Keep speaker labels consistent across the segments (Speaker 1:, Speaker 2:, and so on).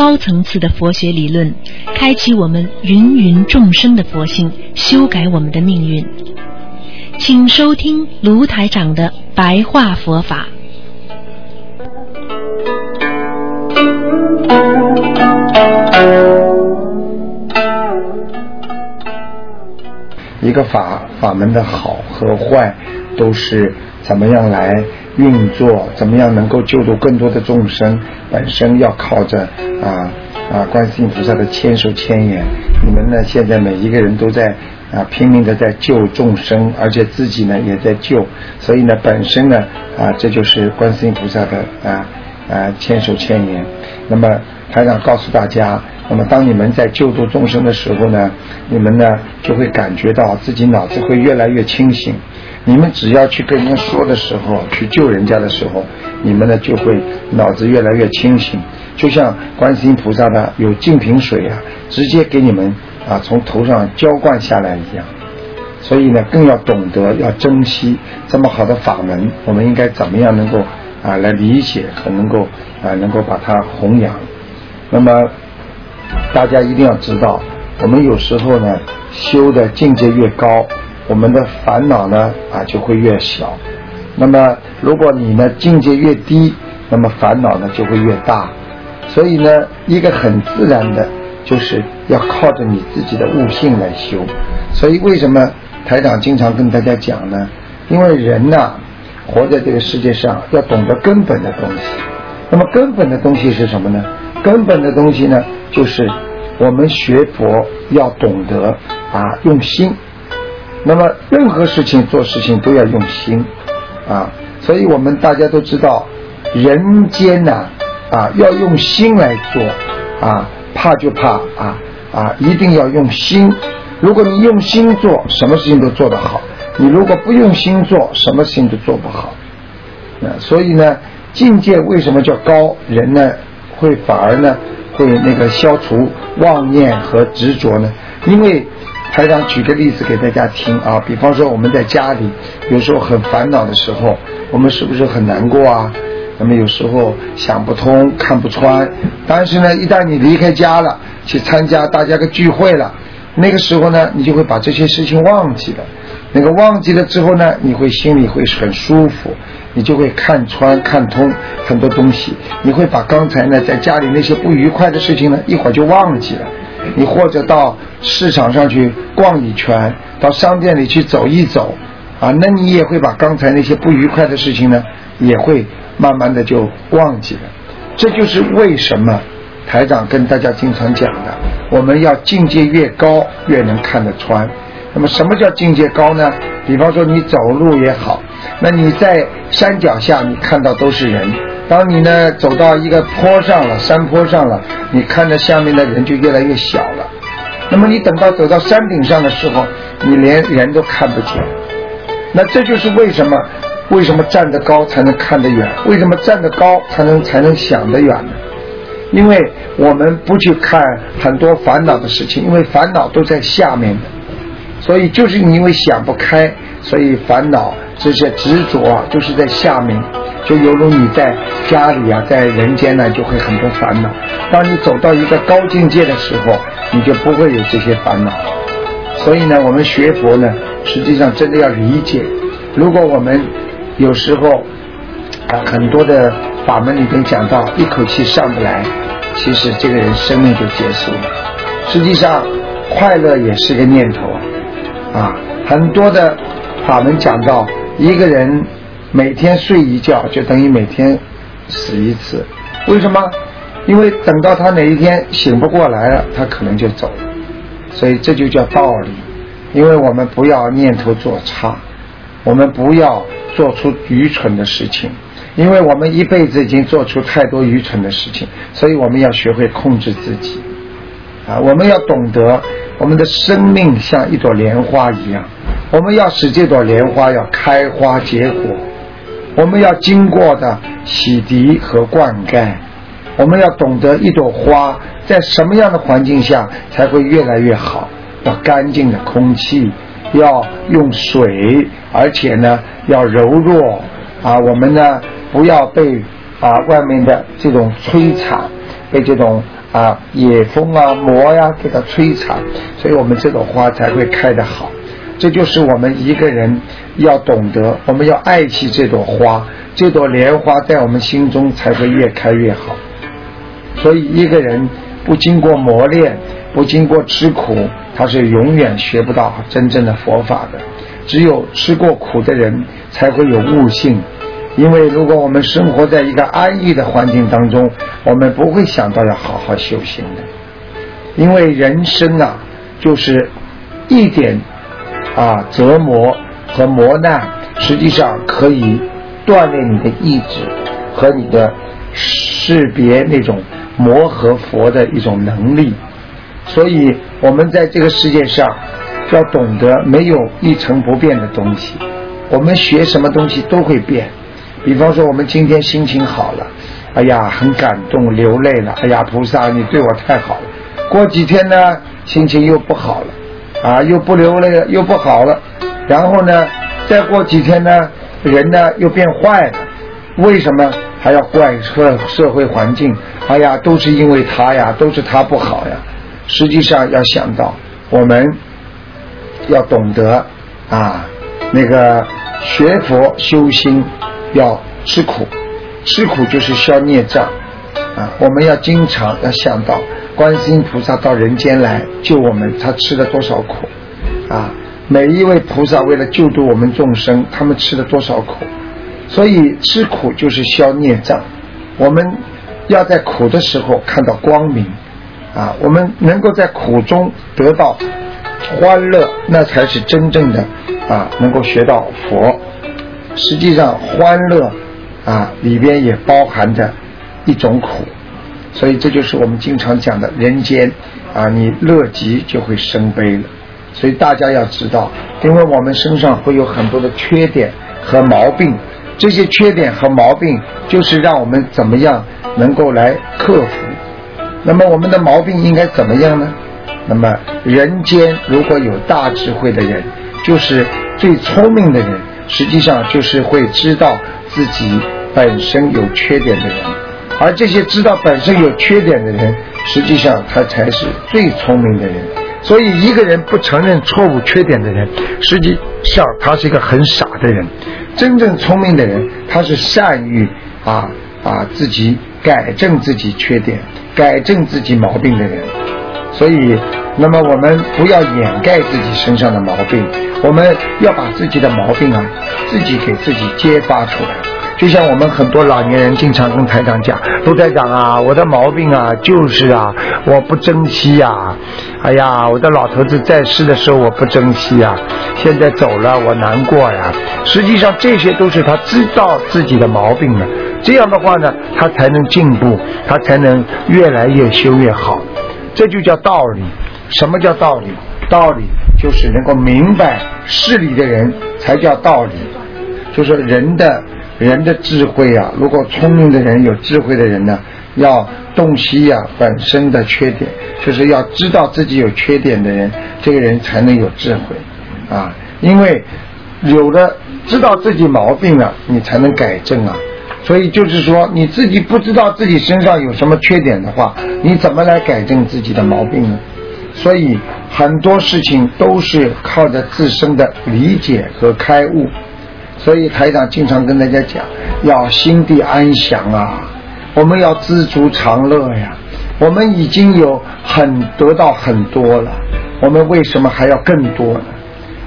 Speaker 1: 高层次的佛学理论，开启我们芸芸众生的佛性，修改我们的命运。请收听卢台长的白话佛法。
Speaker 2: 一个法法门的好和坏，都是怎么样来运作，怎么样能够救度更多的众生，本身要靠着啊啊观世音菩萨的千手千眼。你们呢，现在每一个人都在啊拼命的在救众生，而且自己呢也在救，所以呢，本身呢啊这就是观世音菩萨的啊啊千手千眼。那么台长告诉大家。那么，当你们在救度众生的时候呢，你们呢就会感觉到自己脑子会越来越清醒。你们只要去跟人家说的时候，去救人家的时候，你们呢就会脑子越来越清醒。就像观世音菩萨的有净瓶水啊，直接给你们啊从头上浇灌下来一样。所以呢，更要懂得要珍惜这么好的法门，我们应该怎么样能够啊来理解和能够啊能够把它弘扬。那么。大家一定要知道，我们有时候呢，修的境界越高，我们的烦恼呢啊就会越小。那么，如果你呢境界越低，那么烦恼呢就会越大。所以呢，一个很自然的，就是要靠着你自己的悟性来修。所以，为什么台长经常跟大家讲呢？因为人呐，活在这个世界上，要懂得根本的东西。那么，根本的东西是什么呢？根本的东西呢？就是我们学佛要懂得啊用心，那么任何事情做事情都要用心啊，所以我们大家都知道，人间呐啊要用心来做啊，怕就怕啊啊一定要用心。如果你用心做，什么事情都做得好；你如果不用心做，什么事情都做不好。啊，所以呢，境界为什么叫高？人呢会反而呢？会那个消除妄念和执着呢？因为台长举个例子给大家听啊，比方说我们在家里有时候很烦恼的时候，我们是不是很难过啊？那么有时候想不通、看不穿。但是呢，一旦你离开家了，去参加大家的聚会了，那个时候呢，你就会把这些事情忘记了。那个忘记了之后呢，你会心里会很舒服。你就会看穿、看通很多东西，你会把刚才呢在家里那些不愉快的事情呢一会儿就忘记了。你或者到市场上去逛一圈，到商店里去走一走，啊，那你也会把刚才那些不愉快的事情呢也会慢慢的就忘记了。这就是为什么台长跟大家经常讲的，我们要境界越高越能看得穿。那么什么叫境界高呢？比方说你走路也好。那你在山脚下，你看到都是人；当你呢走到一个坡上了，山坡上了，你看着下面的人就越来越小了。那么你等到走到山顶上的时候，你连人都看不见。那这就是为什么，为什么站得高才能看得远？为什么站得高才能才能想得远呢？因为我们不去看很多烦恼的事情，因为烦恼都在下面的，所以就是因为想不开，所以烦恼。这些执着，就是在下面，就犹如你在家里啊，在人间呢，就会很多烦恼。当你走到一个高境界的时候，你就不会有这些烦恼。所以呢，我们学佛呢，实际上真的要理解。如果我们有时候啊，很多的法门里边讲到一口气上不来，其实这个人生命就结束了。实际上，快乐也是个念头啊，很多的法门讲到。一个人每天睡一觉，就等于每天死一次。为什么？因为等到他哪一天醒不过来了，他可能就走了。所以这就叫道理。因为我们不要念头做差，我们不要做出愚蠢的事情。因为我们一辈子已经做出太多愚蠢的事情，所以我们要学会控制自己。啊，我们要懂得我们的生命像一朵莲花一样，我们要使这朵莲花要开花结果，我们要经过的洗涤和灌溉，我们要懂得一朵花在什么样的环境下才会越来越好，要干净的空气，要用水，而且呢要柔弱啊，我们呢不要被啊外面的这种摧残，被这种。啊，野风啊，魔呀，给它摧残，所以我们这朵花才会开得好。这就是我们一个人要懂得，我们要爱惜这朵花，这朵莲花在我们心中才会越开越好。所以一个人不经过磨练，不经过吃苦，他是永远学不到真正的佛法的。只有吃过苦的人，才会有悟性。因为如果我们生活在一个安逸的环境当中，我们不会想到要好好修行的。因为人生啊，就是一点啊折磨和磨难，实际上可以锻炼你的意志和你的识别那种磨合佛的一种能力。所以，我们在这个世界上要懂得，没有一成不变的东西。我们学什么东西都会变。比方说，我们今天心情好了，哎呀，很感动，流泪了，哎呀，菩萨，你对我太好了。过几天呢，心情又不好了，啊，又不流泪了，又不好了。然后呢，再过几天呢，人呢又变坏了。为什么还要怪社社会环境？哎呀，都是因为他呀，都是他不好呀。实际上要想到，我们要懂得啊，那个学佛修心。要吃苦，吃苦就是消孽障啊！我们要经常要想到，观世音菩萨到人间来救我们，他吃了多少苦啊！每一位菩萨为了救度我们众生，他们吃了多少苦？所以吃苦就是消孽障。我们要在苦的时候看到光明啊！我们能够在苦中得到欢乐，那才是真正的啊，能够学到佛。实际上，欢乐啊里边也包含着一种苦，所以这就是我们经常讲的人间啊，你乐极就会生悲了。所以大家要知道，因为我们身上会有很多的缺点和毛病，这些缺点和毛病就是让我们怎么样能够来克服。那么我们的毛病应该怎么样呢？那么人间如果有大智慧的人，就是最聪明的人。实际上就是会知道自己本身有缺点的人，而这些知道本身有缺点的人，实际上他才是最聪明的人。所以一个人不承认错误缺点的人，实际上他是一个很傻的人。真正聪明的人，他是善于啊啊自己改正自己缺点、改正自己毛病的人。所以。那么我们不要掩盖自己身上的毛病，我们要把自己的毛病啊，自己给自己揭发出来。就像我们很多老年人经常跟台长讲，陆台长啊，我的毛病啊，就是啊，我不珍惜呀，哎呀，我的老头子在世的时候我不珍惜呀，现在走了我难过呀。实际上这些都是他知道自己的毛病了，这样的话呢，他才能进步，他才能越来越修越好，这就叫道理。什么叫道理？道理就是能够明白事理的人才叫道理。就是人的人的智慧啊，如果聪明的人有智慧的人呢，要洞悉呀本身的缺点，就是要知道自己有缺点的人，这个人才能有智慧啊。因为有了知道自己毛病了，你才能改正啊。所以就是说，你自己不知道自己身上有什么缺点的话，你怎么来改正自己的毛病呢？所以很多事情都是靠着自身的理解和开悟。所以台长经常跟大家讲，要心地安详啊，我们要知足常乐呀。我们已经有很得到很多了，我们为什么还要更多呢？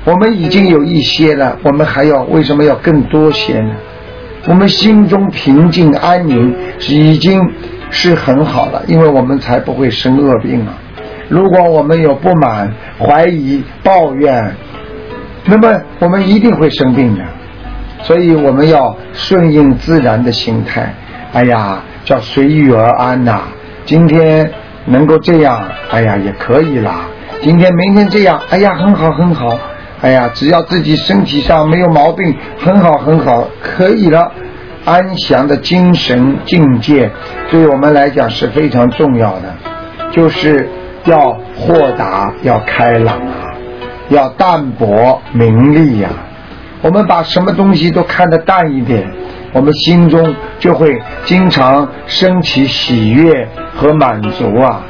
Speaker 2: 我们已经有一些了，我们还要为什么要更多些呢？我们心中平静安宁已经是很好了，因为我们才不会生恶病啊。如果我们有不满、怀疑、抱怨，那么我们一定会生病的。所以我们要顺应自然的心态。哎呀，叫随遇而安呐。今天能够这样，哎呀，也可以啦。今天明天这样，哎呀，很好很好，哎呀，只要自己身体上没有毛病，很好很好，可以了。安详的精神境界，对我们来讲是非常重要的，就是要豁达，要开朗啊，要淡泊名利呀。我们把什么东西都看得淡一点，我们心中就会经常升起喜悦和满足啊。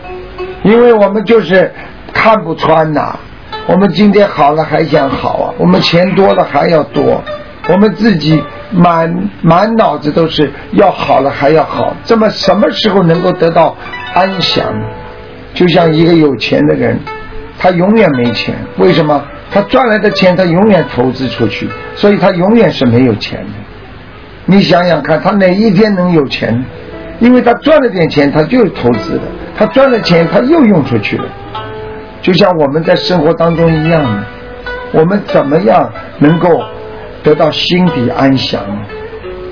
Speaker 2: 因为我们就是看不穿呐，我们今天好了还想好啊，我们钱多了还要多，我们自己。满满脑子都是要好了还要好，这么什么时候能够得到安详？就像一个有钱的人，他永远没钱，为什么？他赚来的钱他永远投资出去，所以他永远是没有钱的。你想想看，他哪一天能有钱？因为他赚了点钱，他就投资了，他赚了钱他又用出去了。就像我们在生活当中一样，我们怎么样能够？得到心底安详。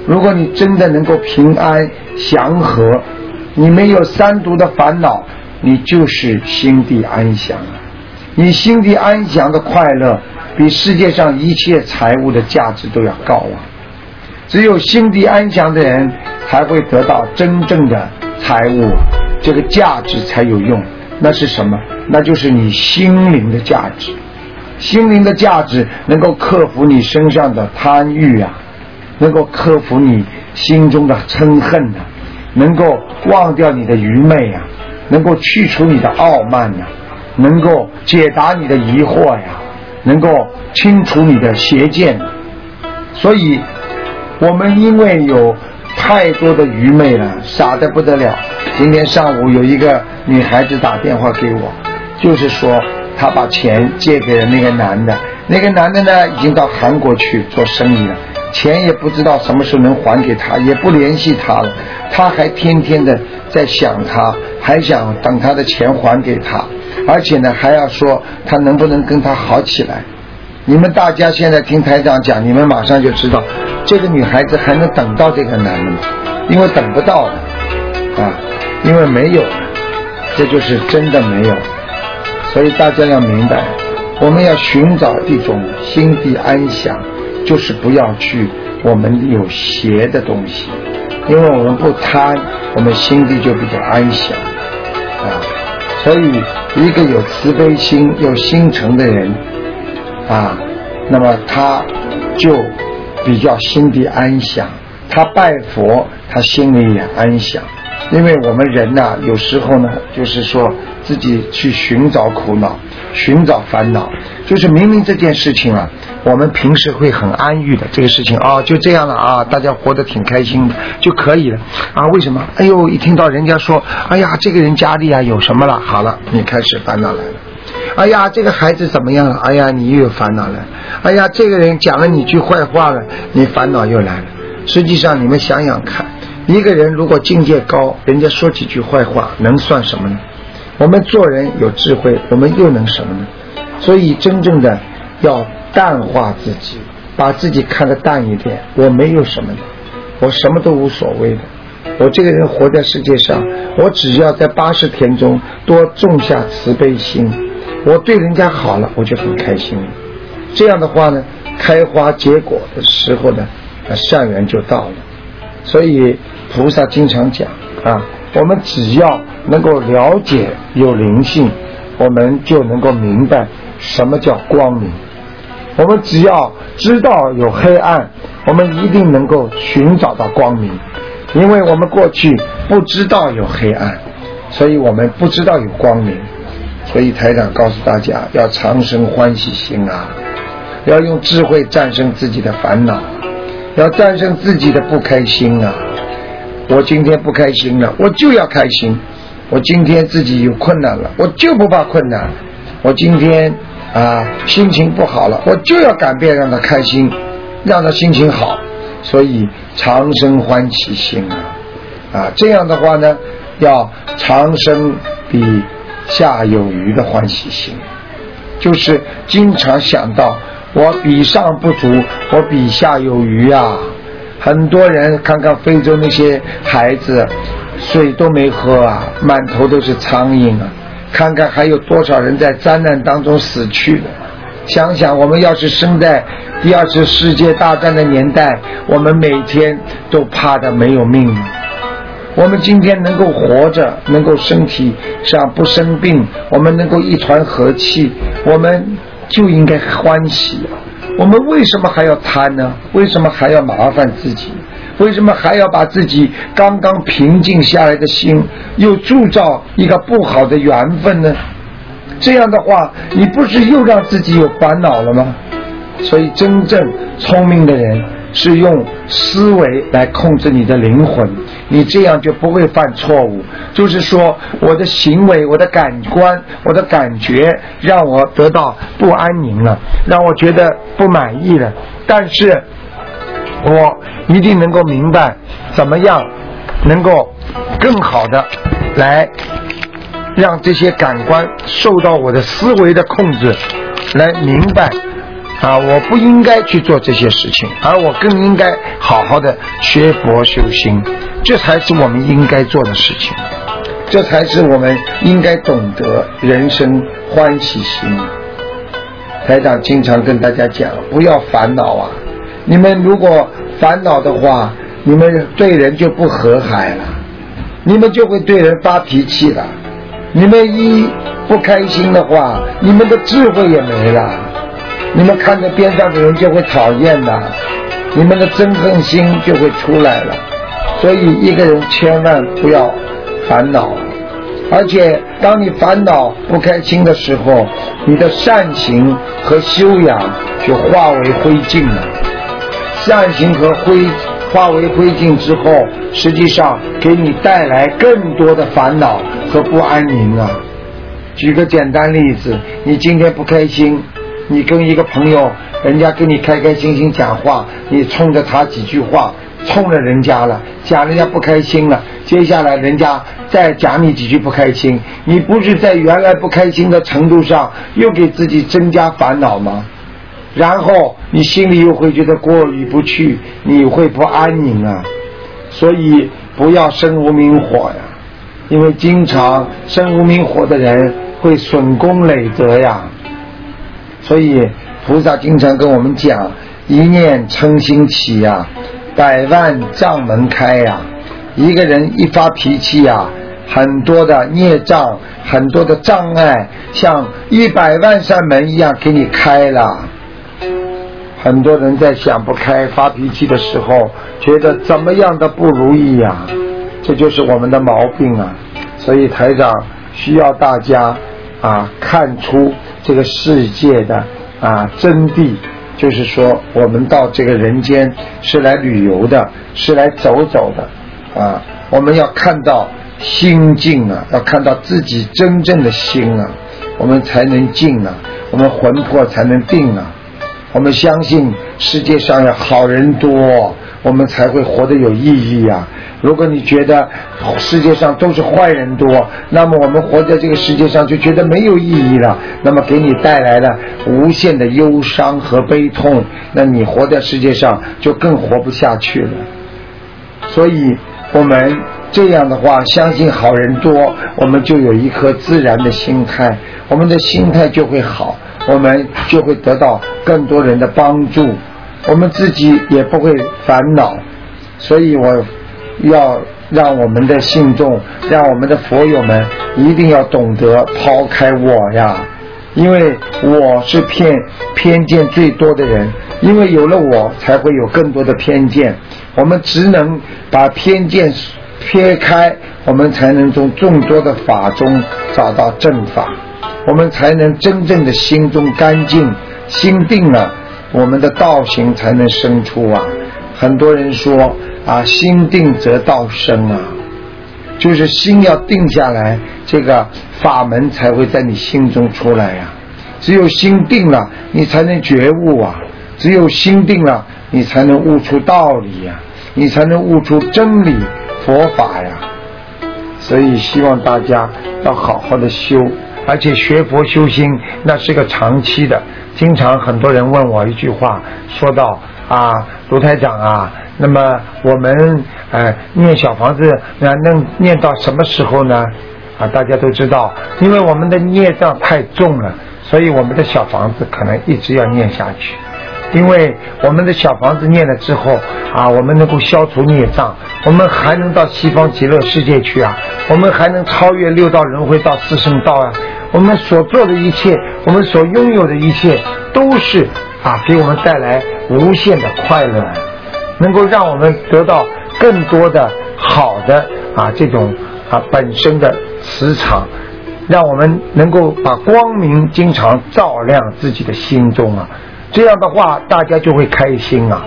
Speaker 2: 如果你真的能够平安祥和，你没有三毒的烦恼，你就是心地安详。你心地安详的快乐，比世界上一切财物的价值都要高啊！只有心地安详的人，才会得到真正的财物，这个价值才有用。那是什么？那就是你心灵的价值。心灵的价值能够克服你身上的贪欲啊，能够克服你心中的嗔恨啊，能够忘掉你的愚昧啊，能够去除你的傲慢呀，能够解答你的疑惑呀，能够清除你的邪见。所以，我们因为有太多的愚昧了，傻得不得了。今天上午有一个女孩子打电话给我，就是说。她把钱借给了那个男的，那个男的呢，已经到韩国去做生意了，钱也不知道什么时候能还给他，也不联系他了。他还天天的在想他，还想等他的钱还给他，而且呢，还要说他能不能跟他好起来。你们大家现在听台长讲，你们马上就知道，这个女孩子还能等到这个男的吗？因为等不到了啊，因为没有了，这就是真的没有。所以大家要明白，我们要寻找一种心地安详，就是不要去我们有邪的东西，因为我们不贪，我们心地就比较安详啊。所以一个有慈悲心、有心诚的人啊，那么他就比较心地安详，他拜佛，他心里也安详。因为我们人呐，有时候呢，就是说自己去寻找苦恼、寻找烦恼，就是明明这件事情啊，我们平时会很安逸的，这个事情啊，就这样了啊，大家活得挺开心的就可以了啊。为什么？哎呦，一听到人家说，哎呀，这个人家里啊有什么了，好了，你开始烦恼来了。哎呀，这个孩子怎么样了？哎呀，你又有烦恼了。哎呀，这个人讲了你句坏话了，你烦恼又来了。实际上，你们想想看。一个人如果境界高，人家说几句坏话，能算什么呢？我们做人有智慧，我们又能什么呢？所以真正的要淡化自己，把自己看得淡一点。我没有什么的，我什么都无所谓的。我这个人活在世界上，我只要在八十天中多种下慈悲心，我对人家好了，我就很开心。这样的话呢，开花结果的时候呢，善缘就到了。所以。菩萨经常讲啊，我们只要能够了解有灵性，我们就能够明白什么叫光明。我们只要知道有黑暗，我们一定能够寻找到光明。因为我们过去不知道有黑暗，所以我们不知道有光明。所以台长告诉大家，要长生欢喜心啊，要用智慧战胜自己的烦恼，要战胜自己的不开心啊。我今天不开心了，我就要开心。我今天自己有困难了，我就不怕困难。我今天啊心情不好了，我就要改变，让他开心，让他心情好。所以长生欢喜心啊啊，这样的话呢，要长生比下有余的欢喜心，就是经常想到我比上不足，我比下有余啊。很多人看看非洲那些孩子，水都没喝啊，满头都是苍蝇啊，看看还有多少人在灾难当中死去的。想想我们要是生在第二次世界大战的年代，我们每天都怕的没有命。我们今天能够活着，能够身体上不生病，我们能够一团和气，我们就应该欢喜。我们为什么还要贪呢？为什么还要麻烦自己？为什么还要把自己刚刚平静下来的心又铸造一个不好的缘分呢？这样的话，你不是又让自己有烦恼了吗？所以，真正聪明的人是用思维来控制你的灵魂，你这样就不会犯错误。就是说，我的行为、我的感官、我的感觉让我得到不安宁了，让我觉得不满意了。但是，我一定能够明白怎么样能够更好的来让这些感官受到我的思维的控制，来明白啊，我不应该去做这些事情，而我更应该好好的学佛修心，这才是我们应该做的事情，这才是我们应该懂得人生欢喜心。台长经常跟大家讲，不要烦恼啊。你们如果烦恼的话，你们对人就不和蔼了，你们就会对人发脾气了。你们一不开心的话，你们的智慧也没了。你们看着边上的人就会讨厌的，你们的憎恨心就会出来了。所以一个人千万不要烦恼，而且当你烦恼不开心的时候，你的善行和修养就化为灰烬了。善行和灰化为灰烬之后，实际上给你带来更多的烦恼和不安宁啊！举个简单例子，你今天不开心，你跟一个朋友，人家跟你开开心心讲话，你冲着他几句话，冲着人家了，讲人家不开心了，接下来人家再讲你几句不开心，你不是在原来不开心的程度上又给自己增加烦恼吗？然后你心里又会觉得过意不去，你会不安宁啊。所以不要生无名火呀，因为经常生无名火的人会损功累德呀。所以菩萨经常跟我们讲：一念嗔心起呀，百万障门开呀。一个人一发脾气呀，很多的孽障、很多的障碍，像一百万扇门一样给你开了。很多人在想不开、发脾气的时候，觉得怎么样的不如意呀？这就是我们的毛病啊！所以台长需要大家啊看出这个世界的啊真谛，就是说我们到这个人间是来旅游的，是来走走的啊！我们要看到心境啊，要看到自己真正的心啊，我们才能静啊，我们魂魄才能定啊！我们相信世界上有好人多，我们才会活得有意义呀。如果你觉得世界上都是坏人多，那么我们活在这个世界上就觉得没有意义了。那么给你带来了无限的忧伤和悲痛，那你活在世界上就更活不下去了。所以，我们这样的话，相信好人多，我们就有一颗自然的心态，我们的心态就会好。我们就会得到更多人的帮助，我们自己也不会烦恼，所以我要让我们的信众，让我们的佛友们一定要懂得抛开我呀，因为我是偏偏见最多的人，因为有了我才会有更多的偏见，我们只能把偏见撇开，我们才能从众多的法中找到正法。我们才能真正的心中干净，心定了，我们的道行才能生出啊！很多人说啊，心定则道生啊，就是心要定下来，这个法门才会在你心中出来呀。只有心定了，你才能觉悟啊！只有心定了，你才能悟出道理呀，你才能悟出真理佛法呀。所以希望大家要好好的修。而且学佛修心那是个长期的，经常很多人问我一句话，说到啊，卢台长啊，那么我们呃念小房子那能念到什么时候呢？啊，大家都知道，因为我们的孽障太重了，所以我们的小房子可能一直要念下去。因为我们的小房子念了之后啊，我们能够消除孽障，我们还能到西方极乐世界去啊，我们还能超越六道轮回到四圣道啊。我们所做的一切，我们所拥有的一切，都是啊，给我们带来无限的快乐，能够让我们得到更多的好的啊这种啊本身的磁场，让我们能够把光明经常照亮自己的心中啊。这样的话，大家就会开心啊！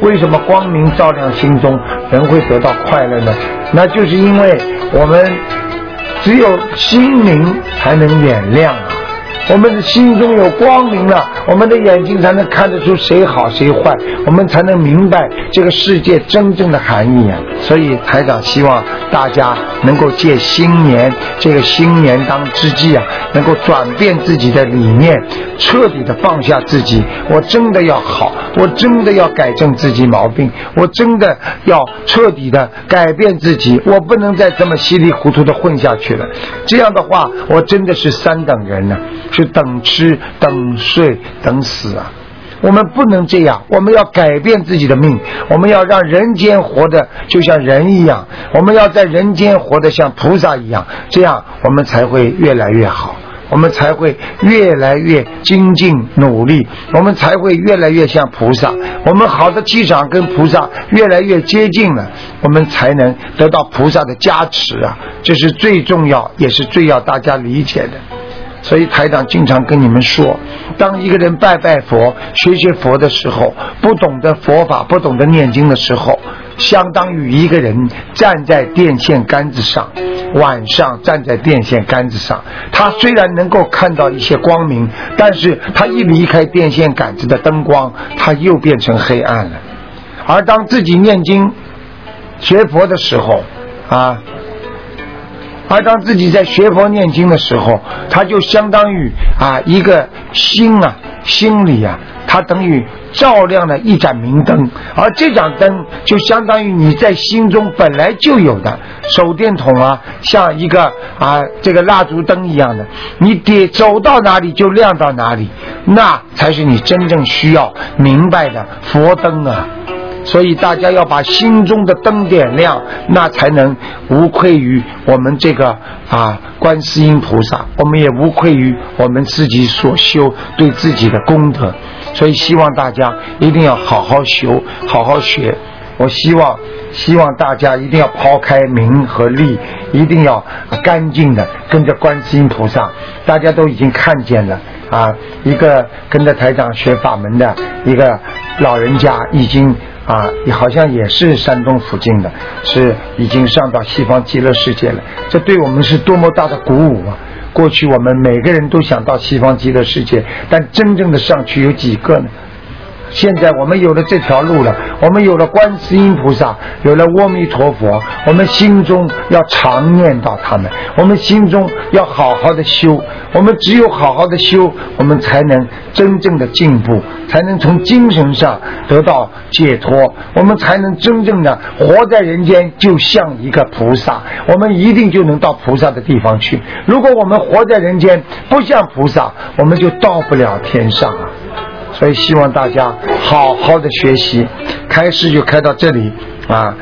Speaker 2: 为什么光明照亮心中，人会得到快乐呢？那就是因为我们只有心灵才能眼亮啊！我们的心中有光明了，我们的眼睛才能看得出谁好谁坏，我们才能明白这个世界真正的含义啊！所以台长希望大家能够借新年这个新年当之际啊，能够转变自己的理念，彻底的放下自己。我真的要好，我真的要改正自己毛病，我真的要彻底的改变自己，我不能再这么稀里糊涂的混下去了。这样的话，我真的是三等人呢。是等吃等睡等死啊！我们不能这样，我们要改变自己的命，我们要让人间活得就像人一样，我们要在人间活得像菩萨一样，这样我们才会越来越好，我们才会越来越精进努力，我们才会越来越像菩萨。我们好的气场跟菩萨越来越接近了，我们才能得到菩萨的加持啊！这是最重要，也是最要大家理解的。所以台长经常跟你们说，当一个人拜拜佛、学学佛的时候，不懂得佛法、不懂得念经的时候，相当于一个人站在电线杆子上，晚上站在电线杆子上，他虽然能够看到一些光明，但是他一离开电线杆子的灯光，他又变成黑暗了。而当自己念经、学佛的时候，啊。而当自己在学佛念经的时候，他就相当于啊一个心啊心里啊，它等于照亮了一盏明灯，而这盏灯就相当于你在心中本来就有的手电筒啊，像一个啊这个蜡烛灯一样的，你点走到哪里就亮到哪里，那才是你真正需要明白的佛灯啊。所以大家要把心中的灯点亮，那才能无愧于我们这个啊观世音菩萨，我们也无愧于我们自己所修对自己的功德。所以希望大家一定要好好修，好好学。我希望希望大家一定要抛开名和利，一定要干净的跟着观世音菩萨。大家都已经看见了啊，一个跟着台长学法门的一个老人家已经。啊，也好像也是山东附近的，是已经上到西方极乐世界了。这对我们是多么大的鼓舞啊！过去我们每个人都想到西方极乐世界，但真正的上去有几个呢？现在我们有了这条路了，我们有了观世音菩萨，有了阿弥陀佛，我们心中要常念到他们，我们心中要好好的修，我们只有好好的修，我们才能真正的进步，才能从精神上得到解脱，我们才能真正的活在人间，就像一个菩萨，我们一定就能到菩萨的地方去。如果我们活在人间不像菩萨，我们就到不了天上啊。所以希望大家好好的学习，开始就开到这里啊。